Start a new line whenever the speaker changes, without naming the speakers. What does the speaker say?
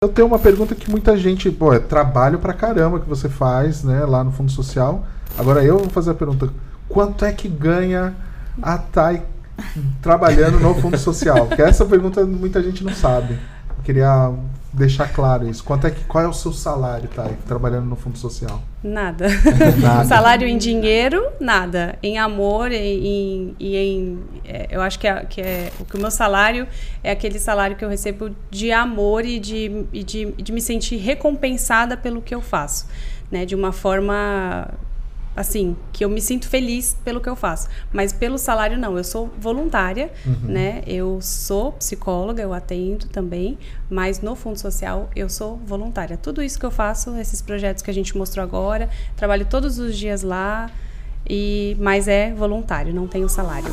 Eu tenho uma pergunta que muita gente, pô, é trabalho pra caramba que você faz, né, lá no Fundo Social. Agora eu vou fazer a pergunta: quanto é que ganha a Thay trabalhando no Fundo Social? Porque essa pergunta muita gente não sabe. Eu queria deixar claro isso. Quanto é que, qual é o seu salário, Thay, trabalhando no Fundo Social?
Nada. nada. Salário em dinheiro, nada. Em amor e em, em, é, eu acho que, é, que é o que o meu salário é aquele salário que eu recebo de amor e de, e de, de me sentir recompensada pelo que eu faço, né? De uma forma assim, que eu me sinto feliz pelo que eu faço. Mas pelo salário, não. Eu sou voluntária, uhum. né? Eu sou psicóloga, eu atendo também, mas no Fundo Social eu sou voluntária. Tudo isso que eu faço, esses projetos que a gente mostrou agora, trabalho todos os dias lá, e mas é voluntário, não tenho salário.